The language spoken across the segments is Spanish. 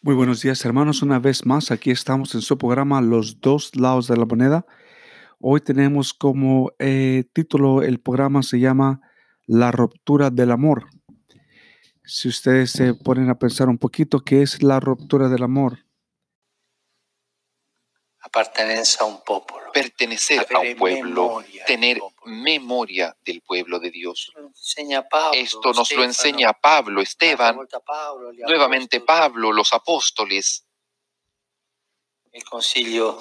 Muy buenos días, hermanos. Una vez más, aquí estamos en su programa Los dos lados de la moneda. Hoy tenemos como eh, título el programa se llama La ruptura del amor. Si ustedes se ponen a pensar un poquito, ¿qué es la ruptura del amor? Appartenenza a un popolo. pertenecer a un pueblo, del tener memoria del pueblo de Dios. Esto nos lo enseña Pablo, Esteban, nuevamente Pablo, los apóstoles, Il consiglio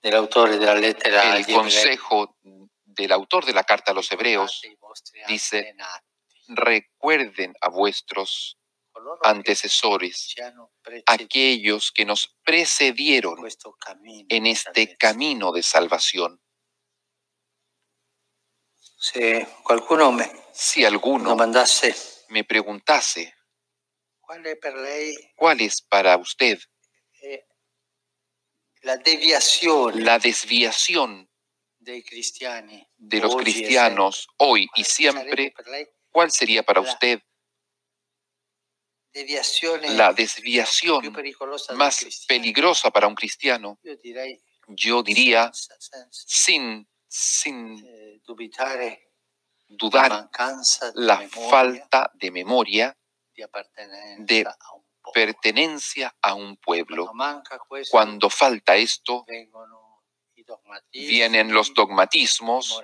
dell'autore della lettera el agli ebrei, consejo del autor de la carta a los hebreos, dice, recuerden a vuestros antecesores, aquellos que nos precedieron en este camino de salvación. Si alguno me preguntase, ¿cuál es para usted eh, la deviazione la desviación de los cristianos hoy y siempre? ¿Cuál sería para usted la desviación más peligrosa para un cristiano? Yo diría, sin, sin eh, la dudar, la falta de memoria, de pertenencia a un pueblo. Cuando falta esto, vienen los dogmatismos,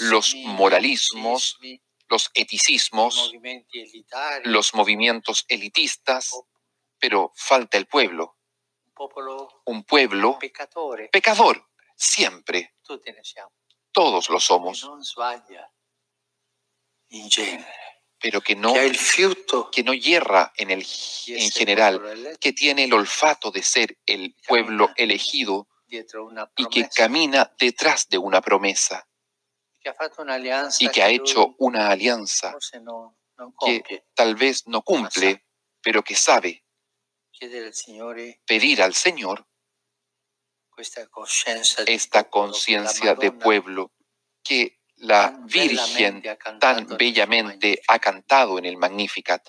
los moralismos, los eticismos, los movimientos elitistas, pero falta el pueblo. Un pueblo pecador, siempre. Todos lo somos, pero que no, que no hierra en, el, en general, que tiene el olfato de ser el pueblo elegido y que camina detrás de una promesa y que ha hecho una alianza compie. tal vez no cumple, pero que sabe Signore pedir al Señor esta conciencia de pueblo que la Virgen tan bellamente ha cantado en el Magnificat,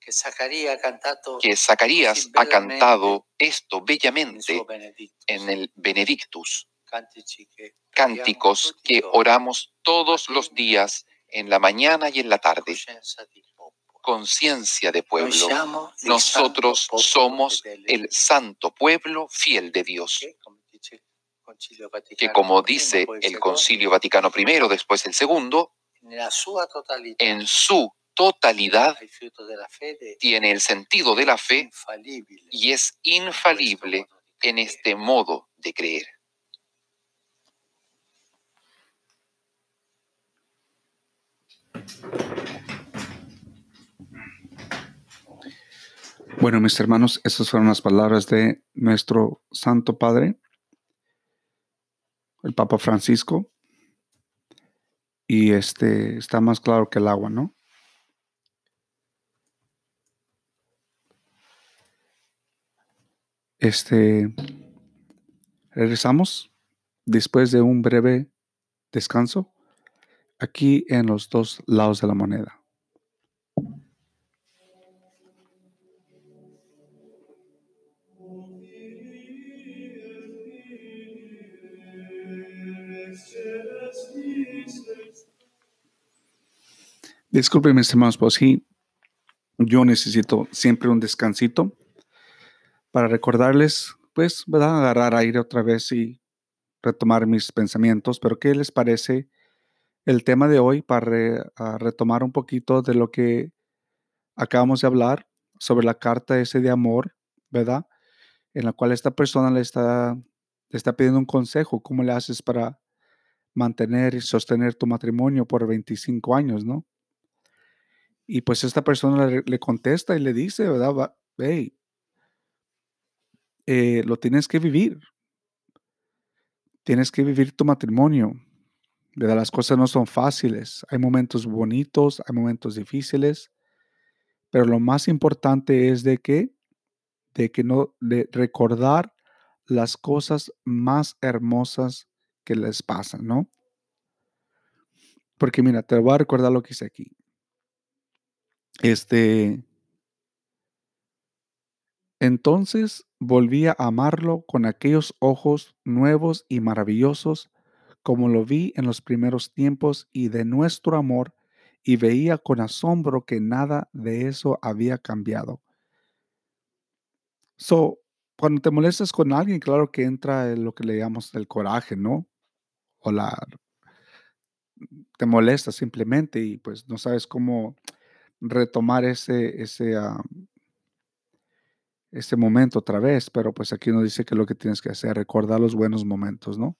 que Zacarías ha cantado esto bellamente en el Benedictus, cánticos que oramos todos los días, en la mañana y en la tarde, conciencia de pueblo. Nosotros somos el santo pueblo fiel de Dios, que como dice el Concilio Vaticano I, después el segundo, en su totalidad tiene el sentido de la fe y es infalible en este modo de creer. Bueno, mis hermanos, esas fueron las palabras de nuestro Santo Padre, el Papa Francisco. Y este está más claro que el agua, ¿no? Este regresamos después de un breve descanso aquí en los dos lados de la moneda. Disculpen, mis pues sí, yo necesito siempre un descansito para recordarles, pues, ¿verdad? Agarrar aire otra vez y retomar mis pensamientos. Pero, ¿qué les parece el tema de hoy para retomar un poquito de lo que acabamos de hablar sobre la carta ese de amor, ¿verdad? En la cual esta persona le está, le está pidiendo un consejo, ¿cómo le haces para mantener y sostener tu matrimonio por 25 años, ¿no? Y pues esta persona le, contesta y le dice, ¿verdad? Hey, eh, lo tienes que vivir. Tienes que vivir tu matrimonio. Las cosas no son fáciles. Hay momentos bonitos, hay momentos difíciles. Pero lo más importante es de que, de que no, de recordar las cosas más hermosas que les pasan, ¿no? Porque mira, te voy a recordar lo que hice aquí. Este, Entonces volví a amarlo con aquellos ojos nuevos y maravillosos, como lo vi en los primeros tiempos y de nuestro amor, y veía con asombro que nada de eso había cambiado. So, cuando te molestas con alguien, claro que entra en lo que le llamamos el coraje, ¿no? O la te molesta simplemente y pues no sabes cómo retomar ese, ese, ah, ese momento otra vez, pero pues aquí nos dice que lo que tienes que hacer, recordar los buenos momentos, ¿no?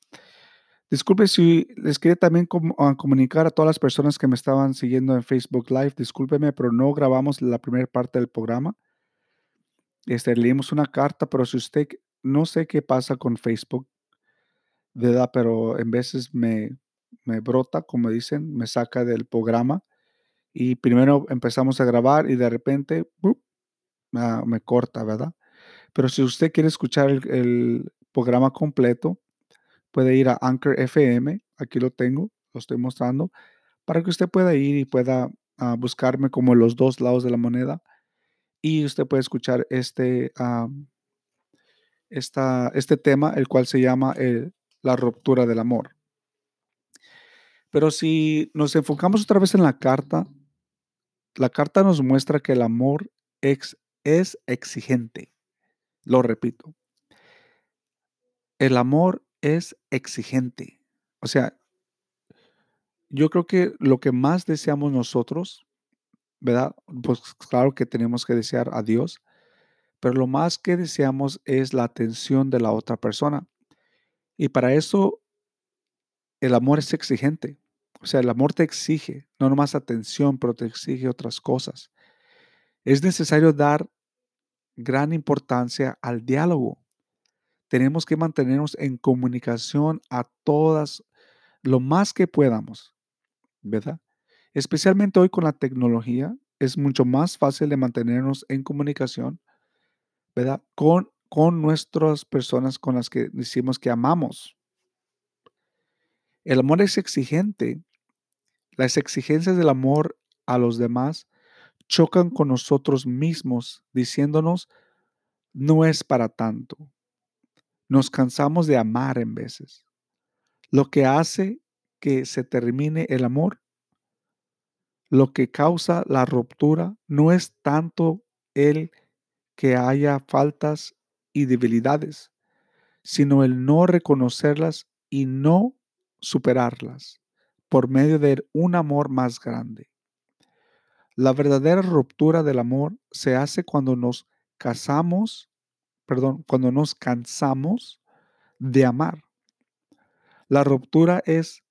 Disculpe si les quería también ah, comunicar a todas las personas que me estaban siguiendo en Facebook Live, discúlpeme, pero no grabamos la primera parte del programa. Este, leímos una carta, pero si usted, no sé qué pasa con Facebook, ¿verdad? Pero en veces me, me brota, como dicen, me saca del programa y primero empezamos a grabar y de repente ah, me corta, ¿verdad? Pero si usted quiere escuchar el programa completo, puede ir a Anchor FM, aquí lo tengo, lo estoy mostrando, para que usted pueda ir y pueda ah, buscarme como los dos lados de la moneda y usted puede escuchar este, esta, este tema, el cual se llama eh, la ruptura del amor. Pero si nos enfocamos otra vez en la carta, la carta nos muestra que el amor es exigente. Lo repito. El amor es exigente. O sea, yo creo que lo que más deseamos nosotros, ¿verdad? Pues claro que tenemos que desear a Dios, pero lo más que deseamos es la atención de la otra persona. Y para eso el amor es exigente. O sea, el amor te exige, no nomás atención, pero te exige otras cosas. Es necesario dar gran importancia al diálogo. Tenemos que mantenernos en comunicación a todas, lo más que podamos, ¿verdad? Especialmente hoy con la tecnología, es mucho más fácil de mantenernos en comunicación, ¿verdad? Con, con nuestras personas con las que decimos que amamos. El amor es exigente. Las exigencias del amor a los demás chocan con nosotros mismos, diciéndonos, no es para tanto. Nos cansamos de amar en veces. Lo que hace que se termine el amor, lo que causa la ruptura, no es tanto el que haya faltas y debilidades, sino el no reconocerlas y no superarlas por medio de un amor más grande. La verdadera ruptura del amor se hace cuando nos casamos, perdón, cuando nos cansamos de amar. La ruptura es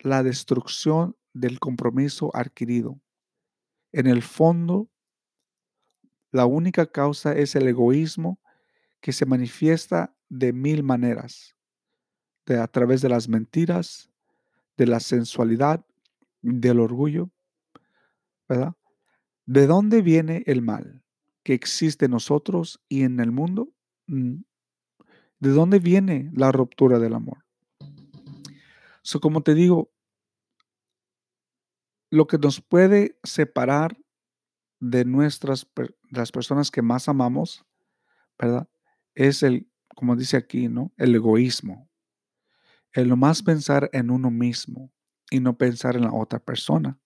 la destrucción del compromiso adquirido. En el fondo, la única causa es el egoísmo que se manifiesta de mil maneras, de, a través de las mentiras, de la sensualidad, del orgullo, ¿verdad? ¿De dónde viene el mal que existe en nosotros y en el mundo? Mm, ¿De dónde viene la ruptura del amor? So, como te digo, lo que nos puede separar de nuestras las personas que más amamos, ¿verdad? Es el, como dice aquí, ¿no? El egoísmo. El nomás pensar en uno mismo y no pensar en la otra persona.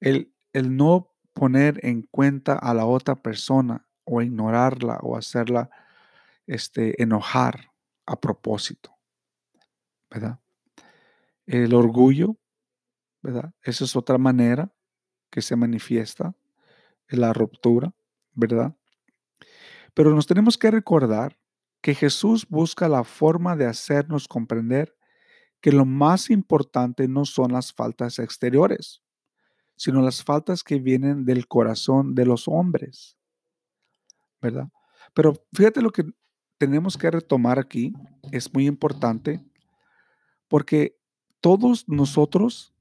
El, el no poner en cuenta a la otra persona o ignorarla o hacerla este, enojar a propósito, ¿verdad? El orgullo, ¿verdad? Esa es otra manera que se manifiesta en la ruptura, ¿verdad? Pero nos tenemos que recordar que Jesús busca la forma de hacernos comprender que lo más importante no son las faltas exteriores, sino las faltas que vienen del corazón de los hombres, ¿verdad? Pero fíjate lo que tenemos que retomar aquí, es muy importante, porque todos nosotros,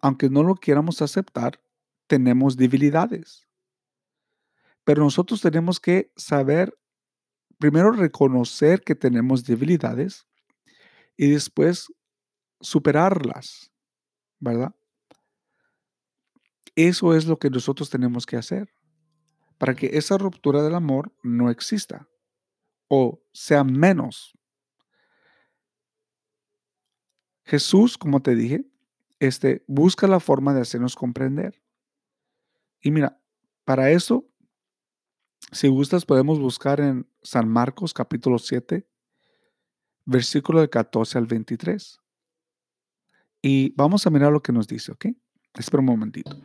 aunque no lo quieramos aceptar, tenemos debilidades. Pero nosotros tenemos que saber, primero reconocer que tenemos debilidades y después superarlas, ¿verdad? Eso es lo que nosotros tenemos que hacer. Para que esa ruptura del amor no exista o sea menos. Jesús, como te dije, este, busca la forma de hacernos comprender. Y mira, para eso, si gustas, podemos buscar en San Marcos capítulo 7, versículo de 14 al 23. Y vamos a mirar lo que nos dice, ¿ok? Espera un momentito.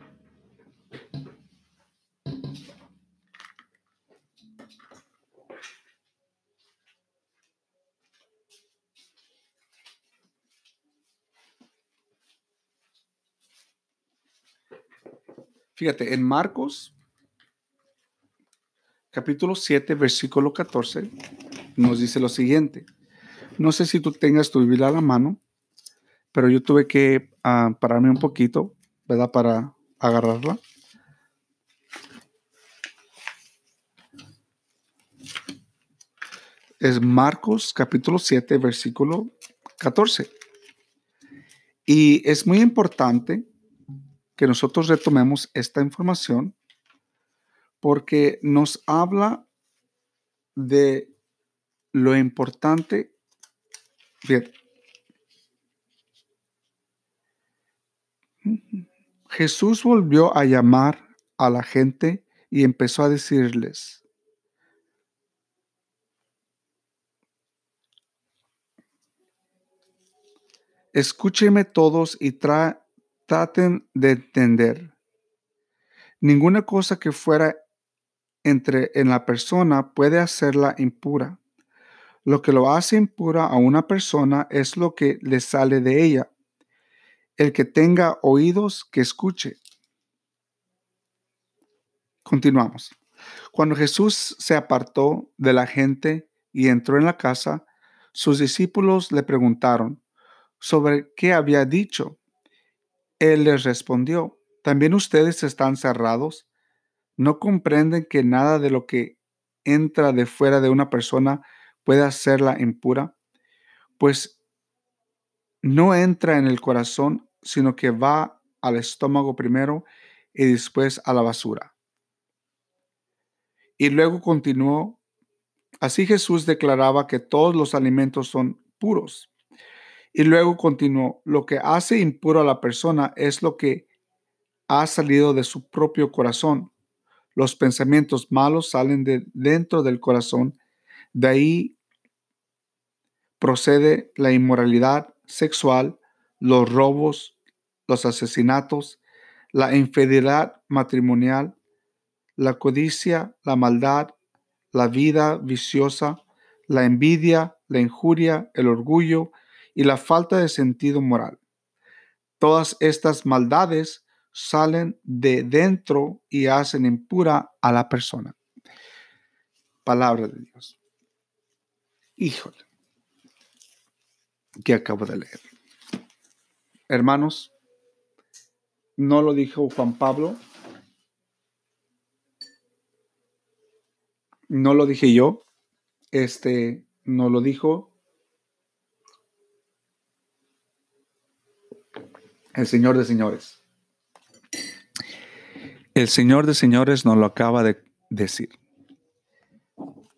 Fíjate, en Marcos, capítulo 7, versículo 14, nos dice lo siguiente. No sé si tú tengas tu Biblia a la mano, pero yo tuve que ah, pararme un poquito, ¿verdad? Para agarrarla. Es Marcos capítulo 7, versículo 14. Y es muy importante que nosotros retomemos esta información porque nos habla de lo importante. Bien. Jesús volvió a llamar a la gente y empezó a decirles, escúchenme todos y tra traten de entender. Ninguna cosa que fuera entre en la persona puede hacerla impura. Lo que lo hace impura a una persona es lo que le sale de ella. El que tenga oídos, que escuche. Continuamos. Cuando Jesús se apartó de la gente y entró en la casa, sus discípulos le preguntaron sobre qué había dicho. Él les respondió, ¿también ustedes están cerrados? ¿No comprenden que nada de lo que entra de fuera de una persona puede hacerla impura? Pues no entra en el corazón, sino que va al estómago primero y después a la basura. Y luego continuó, así Jesús declaraba que todos los alimentos son puros. Y luego continuó, lo que hace impuro a la persona es lo que ha salido de su propio corazón. Los pensamientos malos salen de dentro del corazón. De ahí procede la inmoralidad sexual, los robos, los asesinatos, la infidelidad matrimonial, la codicia, la maldad, la vida viciosa, la envidia, la injuria, el orgullo, y la falta de sentido moral. Todas estas maldades salen de dentro y hacen impura a la persona. Palabra de Dios. Híjole. Que acabo de leer. Hermanos, no lo dijo Juan Pablo. No lo dije yo. Este no lo dijo el Señor de señores. El Señor de señores nos lo acaba de decir.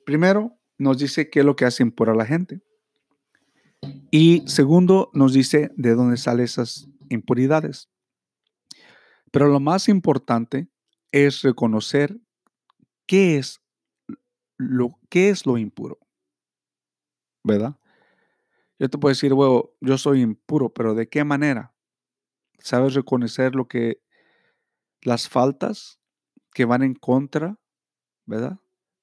Primero, nos dice qué es lo que hace impura a la gente. Y segundo, nos dice de dónde salen esas impuridades. Pero lo más importante es reconocer qué es lo, qué es lo impuro. ¿Verdad? Yo te puedo decir, bueno, yo soy impuro, pero ¿de qué manera? Sabes reconocer lo que las faltas que van en contra, ¿verdad?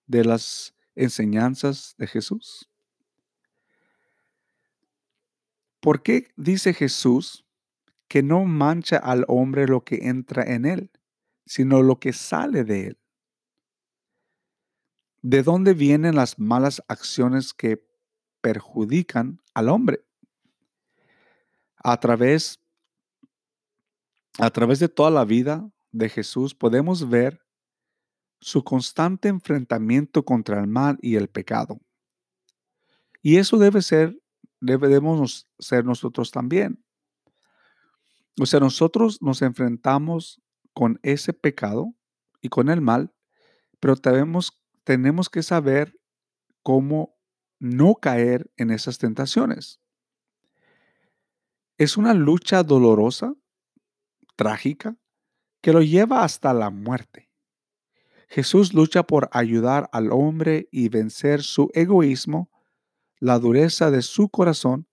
De las enseñanzas de Jesús. ¿Por qué dice Jesús que no mancha al hombre lo que entra en él, sino lo que sale de él? ¿De dónde vienen las malas acciones que perjudican al hombre? A través a través de toda la vida de Jesús podemos ver su constante enfrentamiento contra el mal y el pecado. Y eso debe ser, debemos ser nosotros también. O sea, nosotros nos enfrentamos con ese pecado y con el mal, pero tenemos, tenemos que saber cómo no caer en esas tentaciones. Es una lucha dolorosa, trágica, que lo lleva hasta la muerte. Jesús lucha por ayudar al hombre y vencer su egoísmo, la dureza de su corazón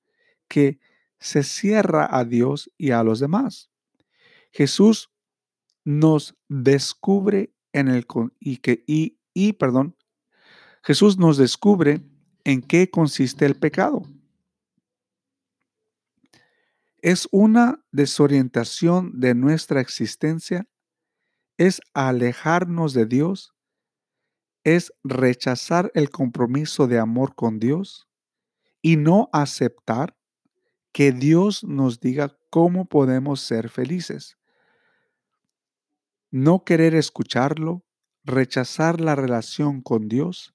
que se cierra a Dios y a los demás. Jesús nos descubre en el y que y, y perdón, Jesús nos descubre en qué consiste el pecado. Es una desorientación de nuestra existencia, es alejarnos de Dios, es rechazar el compromiso de amor con Dios y no aceptar que Dios nos diga cómo podemos ser felices. No querer escucharlo, rechazar la relación con Dios,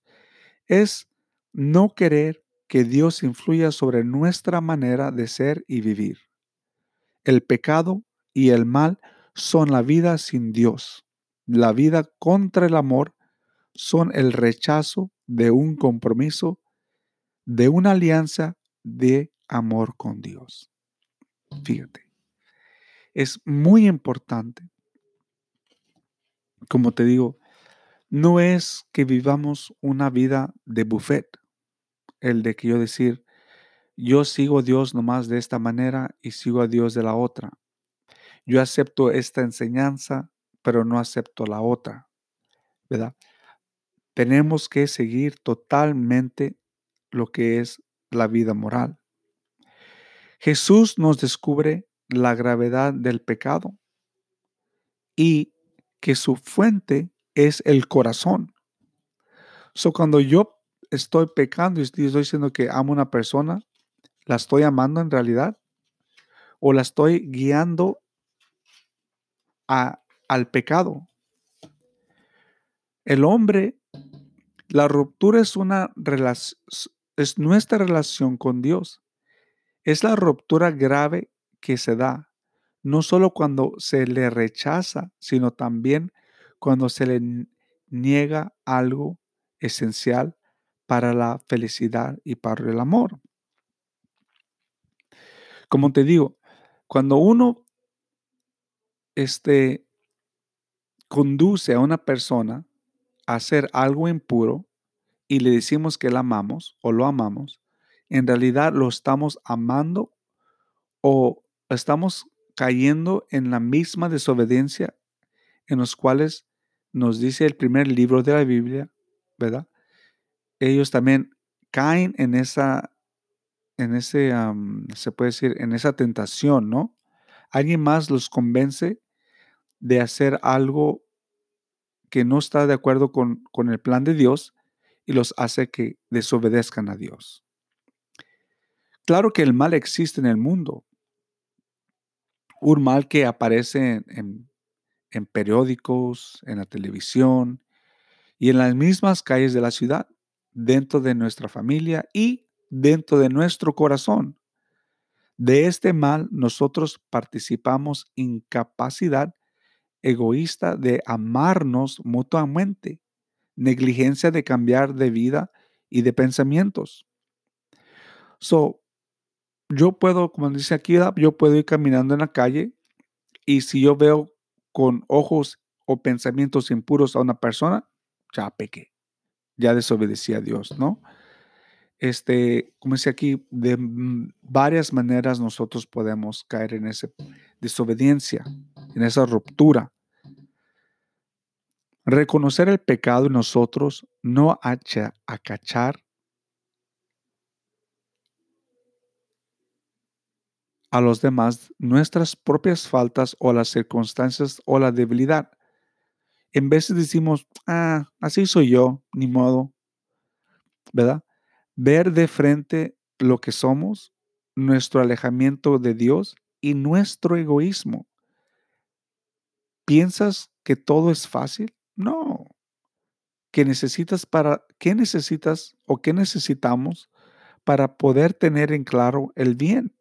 es no querer que Dios influya sobre nuestra manera de ser y vivir. El pecado y el mal son la vida sin Dios. La vida contra el amor son el rechazo de un compromiso, de una alianza de amor con Dios. Fíjate, es muy importante, como te digo, no es que vivamos una vida de buffet, el de que yo decir, yo sigo a Dios nomás de esta manera y sigo a Dios de la otra. Yo acepto esta enseñanza, pero no acepto la otra, ¿verdad? Tenemos que seguir totalmente lo que es la vida moral. Jesús nos descubre la gravedad del pecado y que su fuente es el corazón. So, cuando yo estoy pecando y estoy diciendo que amo a una persona, ¿La estoy amando en realidad? ¿O la estoy guiando a, al pecado? El hombre, la ruptura es una es nuestra relación con Dios. Es la ruptura grave que se da, no solo cuando se le rechaza, sino también cuando se le niega algo esencial para la felicidad y para el amor. Como te digo, cuando uno este, conduce a una persona a hacer algo impuro y le decimos que la amamos o lo amamos, en realidad lo estamos amando o estamos cayendo en la misma desobediencia en los cuales nos dice el primer libro de la Biblia, ¿verdad? Ellos también caen en esa en ese, se puede decir, en esa tentación, ¿no? Alguien más los convence de hacer algo que no está de acuerdo con, con el plan de Dios y los hace que desobedezcan a Dios. Claro que el mal existe en el mundo. Un mal que aparece en, en periódicos, en la televisión y en las mismas calles de la ciudad, dentro de nuestra familia y dentro de nuestro corazón. De este mal nosotros participamos incapacidad egoísta de amarnos mutuamente, negligencia de cambiar de vida y de pensamientos. So, yo puedo, como dice aquí, yo puedo ir caminando en la calle y si yo veo con ojos o pensamientos impuros a una persona, ya pequé, ya desobedecí a Dios, ¿no? Este, como dice aquí, de varias maneras nosotros podemos caer en esa desobediencia, en esa ruptura. Reconocer el pecado en nosotros, no acachar a los demás nuestras propias faltas o las circunstancias o la debilidad. En de decimos, ah, así soy yo, ni modo, ¿verdad? Ver de frente lo que somos, nuestro alejamiento de Dios y nuestro egoísmo. ¿Piensas que todo es fácil? No. ¿Qué necesitas para qué necesitas o qué necesitamos para poder tener en claro el bien?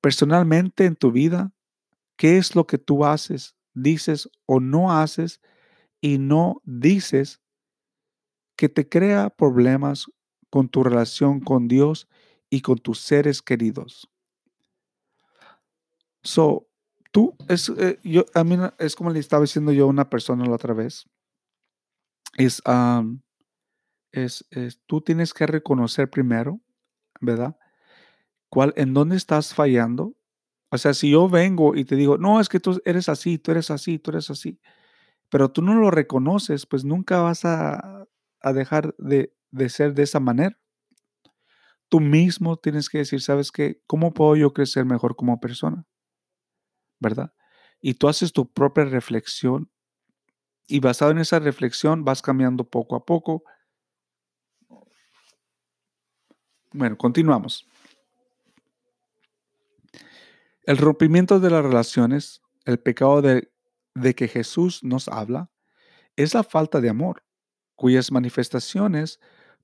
Personalmente en tu vida, ¿qué es lo que tú haces, dices o no haces y no dices que te crea problemas con tu relación con Dios y con tus seres queridos. So, tú, es, eh, yo, a mí es como le estaba diciendo yo a una persona la otra vez, es, es, es, tú tienes que reconocer primero, ¿verdad? ¿Cuál, en dónde estás fallando? O sea, si yo vengo y te digo, no, es que tú eres así, tú eres así, tú eres así, pero tú no lo reconoces, pues nunca vas a, a dejar de, de ser de esa manera. Tú mismo tienes que decir, ¿sabes qué? ¿Cómo puedo yo crecer mejor como persona? ¿Verdad? Y tú haces tu propia reflexión y basado en esa reflexión vas cambiando poco a poco. Bueno, continuamos. El rompimiento de las relaciones, el pecado de, de que Jesús nos habla, es la falta de amor, cuyas manifestaciones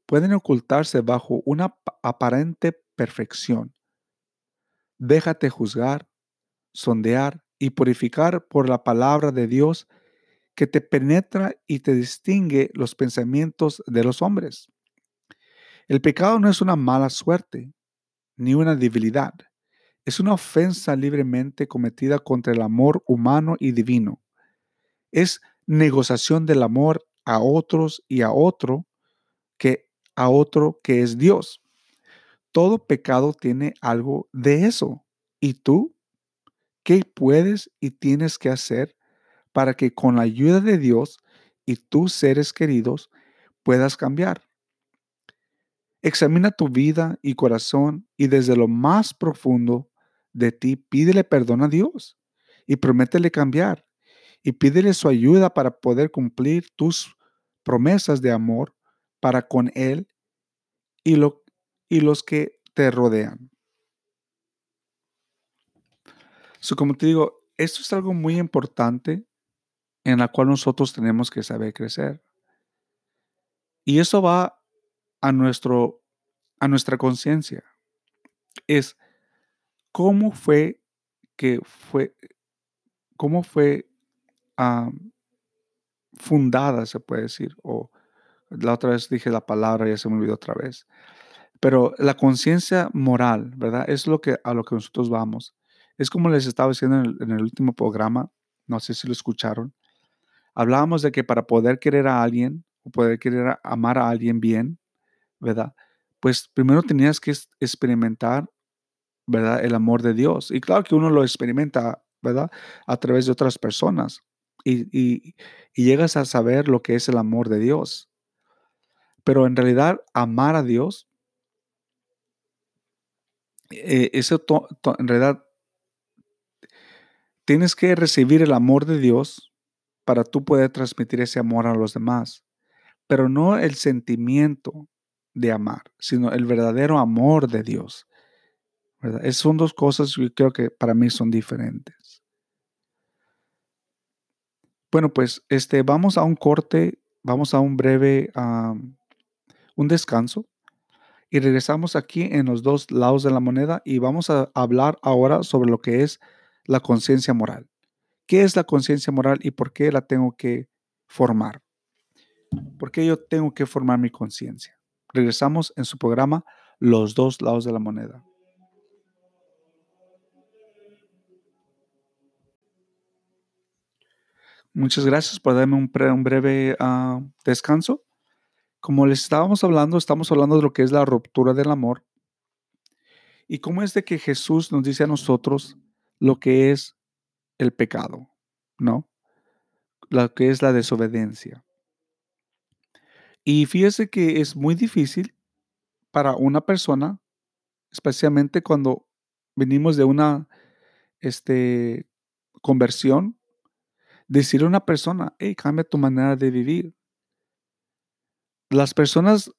pueden ocultarse bajo una pa- aparente perfección. Déjate juzgar, sondear y purificar por la palabra de Dios que te penetra y te distingue los pensamientos de los hombres. El pecado no es una mala suerte, ni una debilidad. Es una ofensa libremente cometida contra el amor humano y divino. Es negociación del amor a otros y a otro que a otro que es Dios. Todo pecado tiene algo de eso. ¿Y tú? ¿Qué puedes y tienes que hacer para que con la ayuda de Dios y tus seres queridos puedas cambiar? Examina tu vida y corazón y desde lo más profundo de ti pídele perdón a Dios y prométele cambiar y pídele su ayuda para poder cumplir tus promesas de amor para con Él y, y los que te rodean. Como te digo, esto es algo muy importante en la cual nosotros tenemos que saber crecer. Y eso va a, nuestro, a nuestra conciencia. Es cómo fue que fue, cómo fue fundada, se puede decir, o la otra vez dije la palabra, ya se me olvidó otra vez. Pero la conciencia moral, ¿verdad? Es lo que a lo que nosotros vamos. Es como les estaba diciendo en el, último programa, no sé si lo escucharon. Hablábamos de que para poder querer a alguien o poder querer amar a alguien bien, ¿verdad? Pues primero tenías que experimentar, ¿verdad? El amor de Dios. Y claro que uno lo experimenta, ¿verdad? A través de otras personas. Y- y llegas a saber lo que es el amor de Dios. Pero en realidad, amar a Dios, eh, eso en realidad tienes que recibir el amor de Dios para tú poder transmitir ese amor a los demás. Pero no el sentimiento de amar, sino el verdadero amor de Dios. ¿verdad? Es- son dos cosas que creo que para mí son diferentes. Bueno, pues este, vamos a un corte, vamos a un breve, un descanso y regresamos aquí en los dos lados de la moneda y vamos a hablar ahora sobre lo que es la conciencia moral. ¿Qué es la conciencia moral y por qué la tengo que formar? ¿Por qué yo tengo que formar mi conciencia? Regresamos en su programa Los dos lados de la moneda. Muchas gracias por darme un, breve ah, descanso. Como les estábamos hablando, estamos hablando de lo que es la ruptura del amor y cómo es de que Jesús nos dice a nosotros lo que es el pecado, ¿no? Lo que es la desobediencia. Y fíjese que es muy difícil para una persona, especialmente cuando venimos de una este, conversión, decirle a una persona, hey, cambia tu manera de vivir. Las personas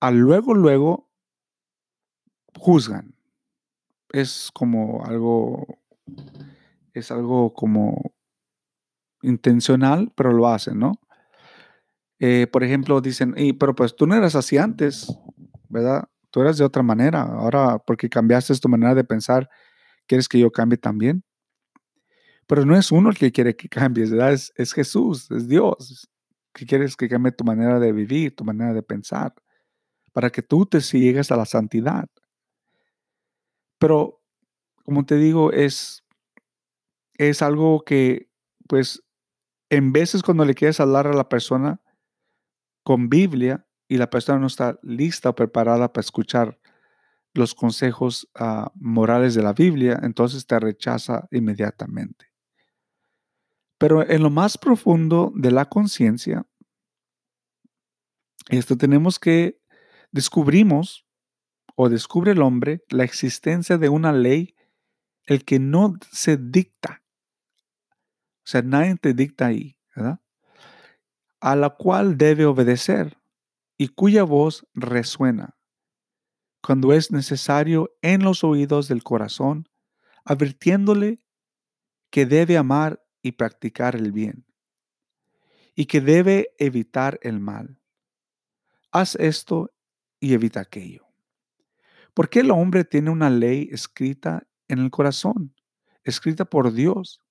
a luego, luego juzgan. Es como algo, es algo como intencional, pero lo hacen, ¿no? Eh, por ejemplo, dicen, "Ey, pero pues tú no eras así antes, ¿verdad? Tú eras de otra manera. Ahora, porque cambiaste tu manera de pensar, ¿quieres que yo cambie también? Pero no es uno el que quiere que cambies, ¿verdad? Es Jesús, es Dios, que quieres que cambie tu manera de vivir, tu manera de pensar, para que tú te llegues a la santidad. Pero, como te digo, es, es algo que, pues, en veces cuando le quieres hablar a la persona con Biblia y la persona no está lista o preparada para escuchar los consejos ah, morales de la Biblia, entonces te rechaza inmediatamente. Pero en lo más profundo de la conciencia, esto tenemos que descubrimos o descubre el hombre la existencia de una ley, el que no se dicta. O sea, nadie te dicta ahí, ¿verdad? A la cual debe obedecer y cuya voz resuena cuando es necesario en los oídos del corazón, advirtiéndole que debe amar y practicar el bien, y que debe evitar el mal. Haz esto y evita aquello. ¿Por qué el hombre tiene una ley escrita en el corazón, escrita por Dios,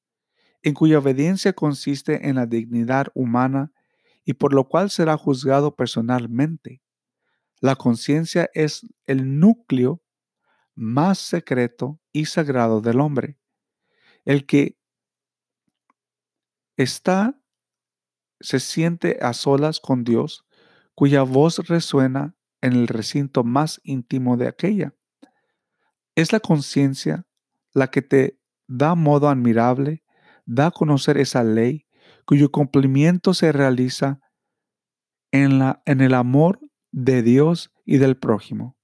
en cuya obediencia consiste en la dignidad humana y por lo cual será juzgado personalmente? La conciencia es el núcleo más secreto y sagrado del hombre, el que está, se siente a solas con Dios, cuya voz resuena en el recinto más íntimo de aquella. Es la conciencia la que te da modo admirable, da a conocer esa ley, cuyo cumplimiento se realiza en, la, en el amor de Dios y del prójimo.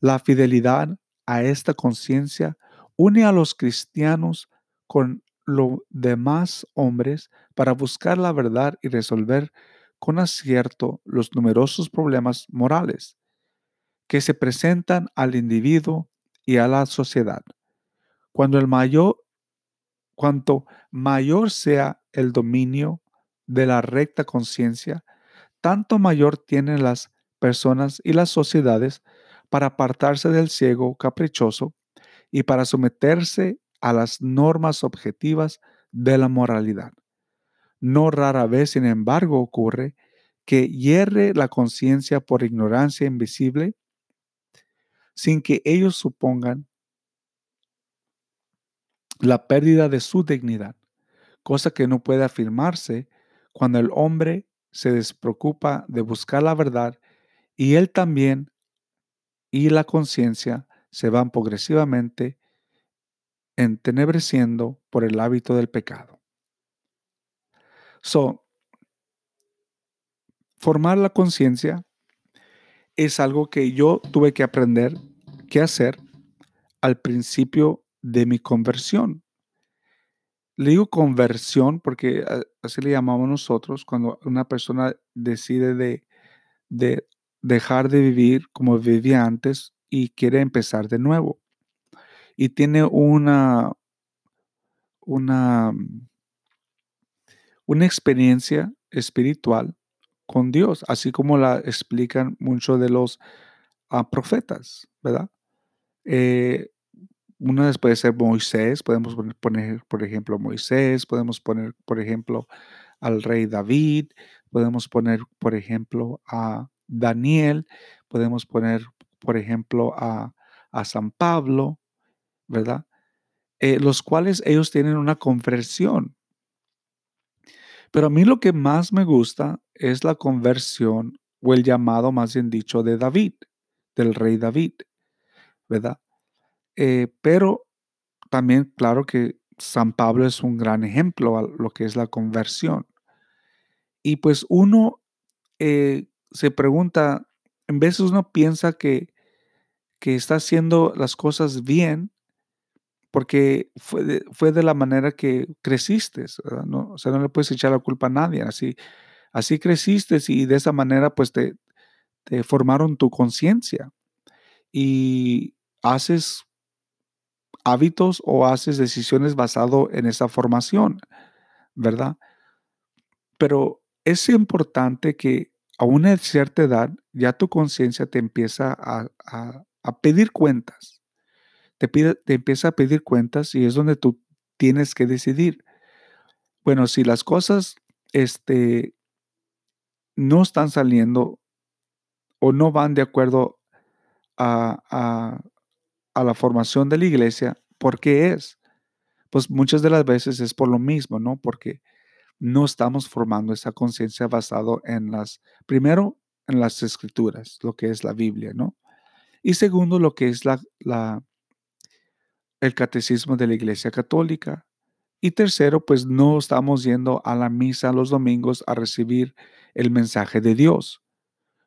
La fidelidad a esta conciencia une a los cristianos con los demás hombres para buscar la verdad y resolver con acierto los numerosos problemas morales que se presentan al individuo y a la sociedad. Cuando el mayor, cuanto mayor sea el dominio de la recta conciencia, tanto mayor tienen las personas y las sociedades para apartarse del ciego caprichoso y para someterse a las normas objetivas de la moralidad. No rara vez, sin embargo, ocurre que hierre la conciencia por ignorancia invisible sin que ellos supongan la pérdida de su dignidad, cosa que no puede afirmarse cuando el hombre se despreocupa de buscar la verdad y él también y la conciencia se van progresivamente entenebreciendo por el hábito del pecado. So, formar la conciencia es algo que yo tuve que aprender qué hacer al principio de mi conversión. Le digo conversión porque así le llamamos nosotros cuando una persona decide de, de dejar de vivir como vivía antes y quiere empezar de nuevo y tiene una, una, una experiencia espiritual con Dios, así como la explican muchos de los ah, profetas, ¿verdad? Eh, una puede ser Moisés, podemos poner, por ejemplo, Moisés, podemos poner, por ejemplo, al rey David, podemos poner, por ejemplo, a Daniel, podemos poner, por ejemplo, a, a San Pablo, ¿verdad? Eh, los cuales ellos tienen una conversión. Pero a mí lo que más me gusta es la conversión o el llamado, más bien dicho, de David, del rey David, ¿verdad? Eh, pero también, claro que San Pablo es un gran ejemplo a lo que es la conversión. Y pues uno eh, se pregunta, en veces uno piensa que, que está haciendo las cosas bien porque fue de, fue de la manera que creciste, ¿no? O sea, no le puedes echar la culpa a nadie, así, así creciste y de esa manera pues te, te formaron tu conciencia y haces hábitos o haces decisiones basado en esa formación, ¿verdad? Pero es importante que a una cierta edad ya tu conciencia te empieza a, a pedir cuentas te, empieza a pedir cuentas y es donde tú tienes que decidir. Bueno, si las cosas este, no están saliendo o no van de acuerdo a, a- la formación de la iglesia, ¿por qué es? Pues muchas de las veces es por lo mismo, ¿no? Porque no estamos formando esa conciencia basado en las, primero, en las escrituras, lo que es la Biblia, ¿no? Y segundo, lo que es la- el catecismo de la Iglesia Católica. Y tercero, pues no estamos yendo a la misa los domingos a recibir el mensaje de Dios.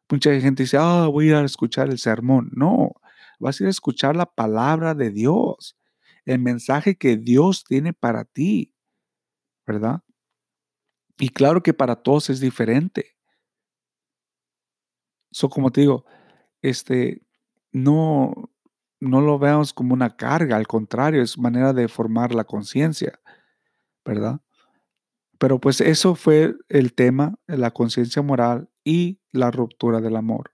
Mucha gente dice, ah, voy a ir a escuchar el sermón. No, vas a ir a escuchar la palabra de Dios, el mensaje que Dios tiene para ti, ¿verdad? Y claro que para todos es diferente. So, como te digo, este, no, no lo veamos como una carga, al contrario, es manera de formar la conciencia, ¿verdad? Pero pues eso fue el tema, la conciencia moral y la ruptura del amor.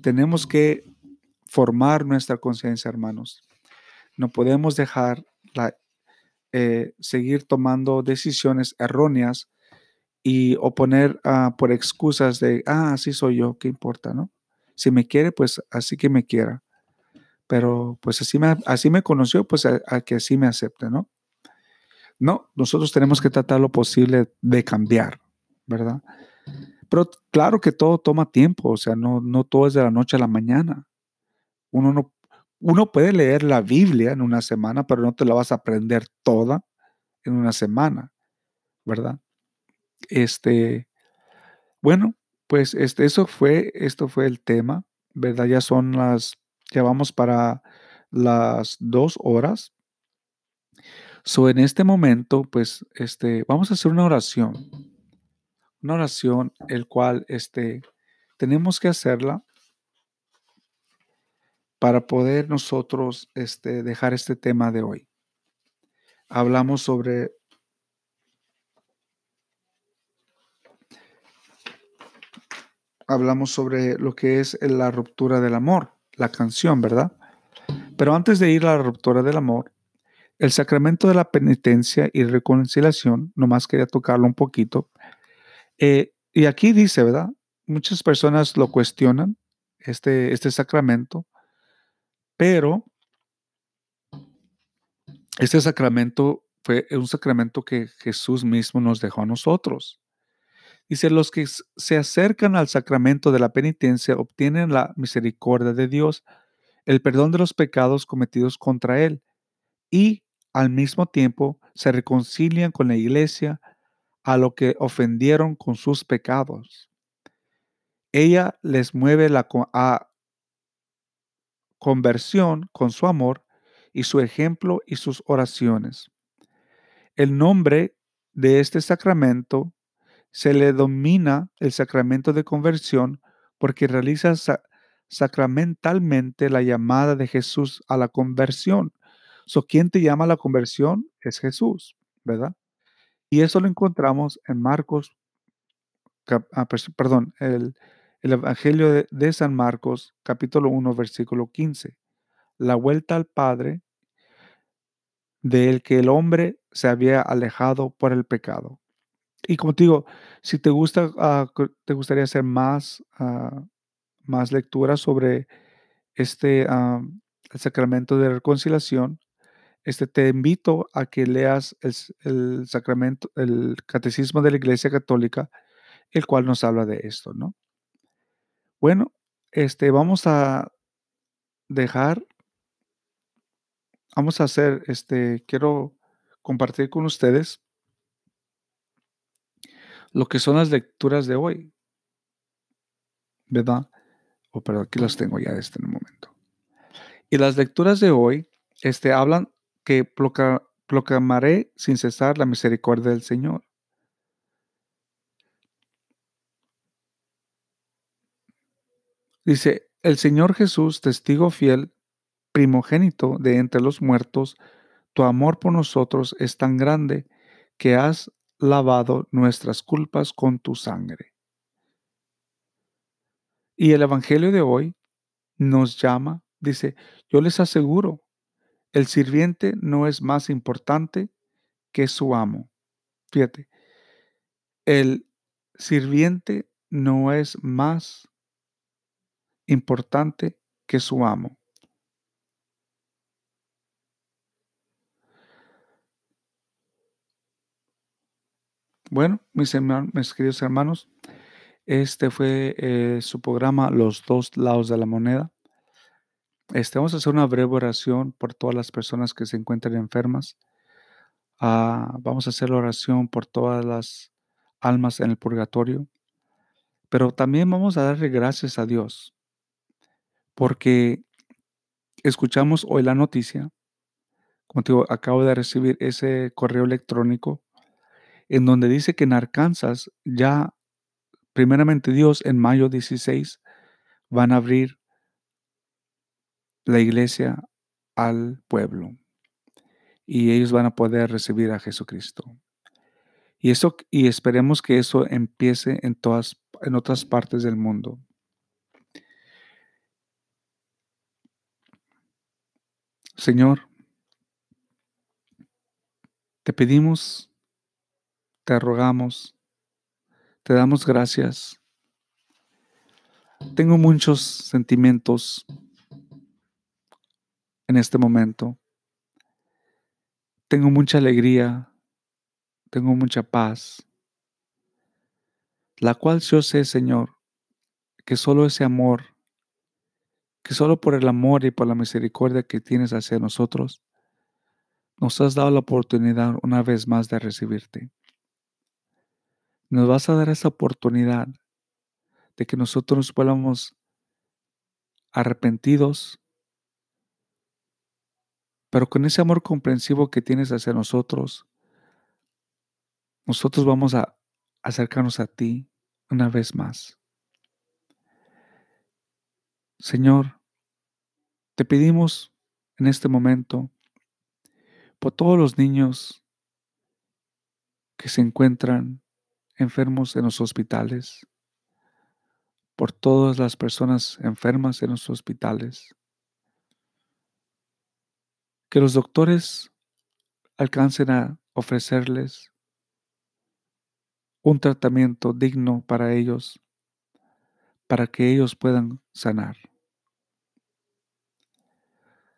Tenemos que formar nuestra conciencia, hermanos. No podemos dejar la, eh, seguir tomando decisiones erróneas y o poner ah, por excusas de, ah, así soy yo, ¿qué importa, no? Si me quiere, pues así que me quiera. Pero pues así me, así me conoció, pues a, que así me acepte, ¿no? No, nosotros tenemos que tratar lo posible de cambiar, ¿verdad? Pero claro que todo toma tiempo, o sea, no, no todo es de la noche a la mañana. Uno no, uno puede leer la Biblia en una semana, pero no te la vas a aprender toda en una semana, ¿verdad? Este, bueno, pues este, eso fue, esto fue el tema, ¿verdad? Ya son las, ya vamos para las dos horas. So, en este momento, pues, este, vamos a hacer una oración. Una oración, el cual, este, tenemos que hacerla para poder nosotros, este, dejar este tema de hoy. Hablamos sobre hablamos sobre lo que es la ruptura del amor, la canción, ¿verdad? Pero antes de ir a la ruptura del amor, el sacramento de la penitencia y reconciliación, nomás quería tocarlo un poquito. eh, y aquí dice, ¿verdad? Muchas personas lo cuestionan, este, este sacramento, pero este sacramento fue un sacramento que Jesús mismo nos dejó a nosotros. Dice, los que se acercan al sacramento de la penitencia obtienen la misericordia de Dios, el perdón de los pecados cometidos contra Él y al mismo tiempo se reconcilian con la iglesia a lo que ofendieron con sus pecados. Ella les mueve la a conversión con su amor y su ejemplo y sus oraciones. El nombre de este sacramento se le domina el sacramento de conversión porque realiza sa- sacramentalmente la llamada de Jesús a la conversión. So, ¿quién te llama a la conversión? Es Jesús, ¿verdad? Y eso lo encontramos en Marcos, ah, perdón, el, el Evangelio de, de San Marcos, capítulo 1, versículo 15. La vuelta al Padre del que el hombre se había alejado por el pecado. Y como te digo, si te gusta, ah, te gustaría hacer más, ah, más lectura sobre este ah, el sacramento de reconciliación, este, te invito a que leas el, el sacramento, el catecismo de la Iglesia Católica, el cual nos habla de esto, ¿no? Bueno, este, vamos a dejar, vamos a hacer, este, quiero compartir con ustedes lo que son las lecturas de hoy, ¿verdad? Oh, pero aquí las tengo ya en un momento. Y las lecturas de hoy este, hablan que procla- proclamaré sin cesar la misericordia del Señor. Dice, el Señor Jesús, testigo fiel, primogénito de entre los muertos, tu amor por nosotros es tan grande que has lavado nuestras culpas con tu sangre. Y el Evangelio de hoy nos llama, dice, yo les aseguro, el sirviente no es más importante que su amo. Fíjate, el sirviente no es más importante que su amo. Bueno, mis, queridos hermanos, este fue eh, su programa Los dos lados de la moneda. Este, vamos a hacer una breve oración por todas las personas que se encuentran enfermas. Ah, vamos a hacer la oración por todas las almas en el purgatorio. Pero también vamos a darle gracias a Dios porque escuchamos hoy la noticia. Como te digo, acabo de recibir ese correo electrónico en donde dice que en Arkansas ya, primeramente Dios, en mayo 16 van a abrir la iglesia al pueblo y ellos van a poder recibir a Jesucristo. Y eso y esperemos que eso empiece en todas en otras partes del mundo. Señor, te pedimos, te rogamos, te damos gracias. Tengo muchos sentimientos en este momento. Tengo mucha alegría, tengo mucha paz, la cual yo sé, Señor, que solo ese amor, que solo por el amor y por la misericordia que tienes hacia nosotros, nos has dado la oportunidad una vez más de recibirte. Nos vas a dar esa oportunidad de que nosotros nos vuelvamos arrepentidos, pero con ese amor comprensivo que tienes hacia nosotros, nosotros vamos a acercarnos a ti una vez más. Señor, te pedimos en este momento por todos los niños que se encuentran enfermos en los hospitales, por todas las personas enfermas en los hospitales, que los doctores alcancen a ofrecerles un tratamiento digno para ellos, para que ellos puedan sanar.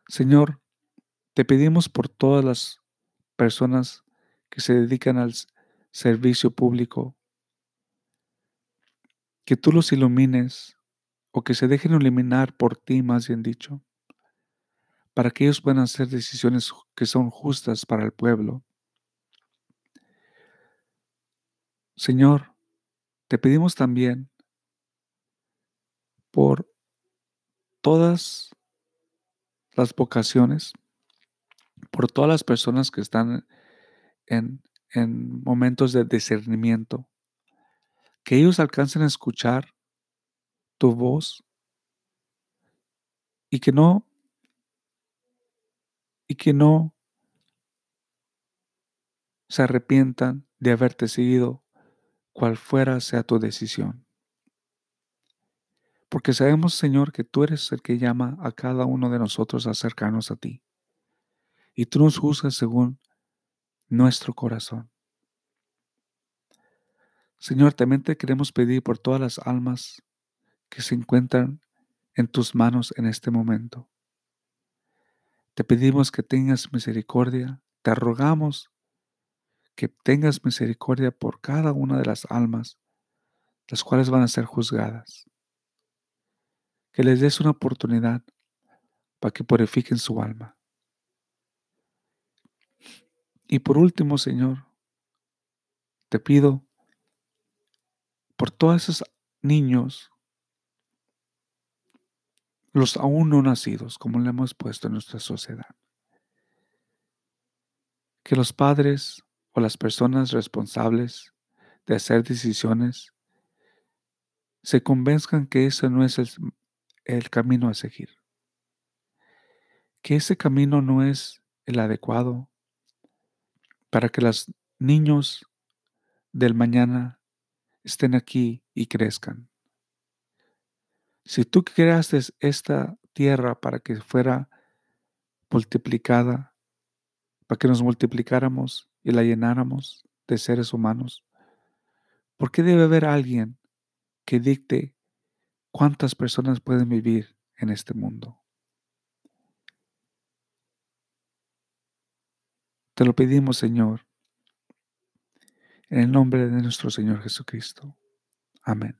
Señor, te pedimos por todas las personas que se dedican al servicio público, que tú los ilumines o que se dejen iluminar por ti, más bien dicho, para que ellos puedan hacer decisiones que son justas para el pueblo. Señor, te pedimos también por todas las vocaciones, por todas las personas que están en, en momentos de discernimiento, que ellos alcancen a escuchar tu voz y que no y que no se arrepientan de haberte seguido cual fuera sea tu decisión. Porque sabemos, Señor, que tú eres el que llama a cada uno de nosotros a acercarnos a ti. Y tú nos juzgas según nuestro corazón. Señor, también te queremos pedir por todas las almas que se encuentran en tus manos en este momento. Te pedimos que tengas misericordia, te rogamos que tengas misericordia por cada una de las almas, las cuales van a ser juzgadas. Que les des una oportunidad para que purifiquen su alma. Y por último, Señor, te pido por todos esos niños, los aún no nacidos, como le hemos puesto en nuestra sociedad. Que los padres las personas responsables de hacer decisiones se convenzcan que ese no es el, el camino a seguir, que ese camino no es el adecuado para que los niños del mañana estén aquí y crezcan. Si tú creaste esta tierra para que fuera multiplicada, para que nos multiplicáramos y la llenáramos de seres humanos? ¿Por qué debe haber alguien que dicte cuántas personas pueden vivir en este mundo? Te lo pedimos, Señor, en el nombre de nuestro Señor Jesucristo. Amén.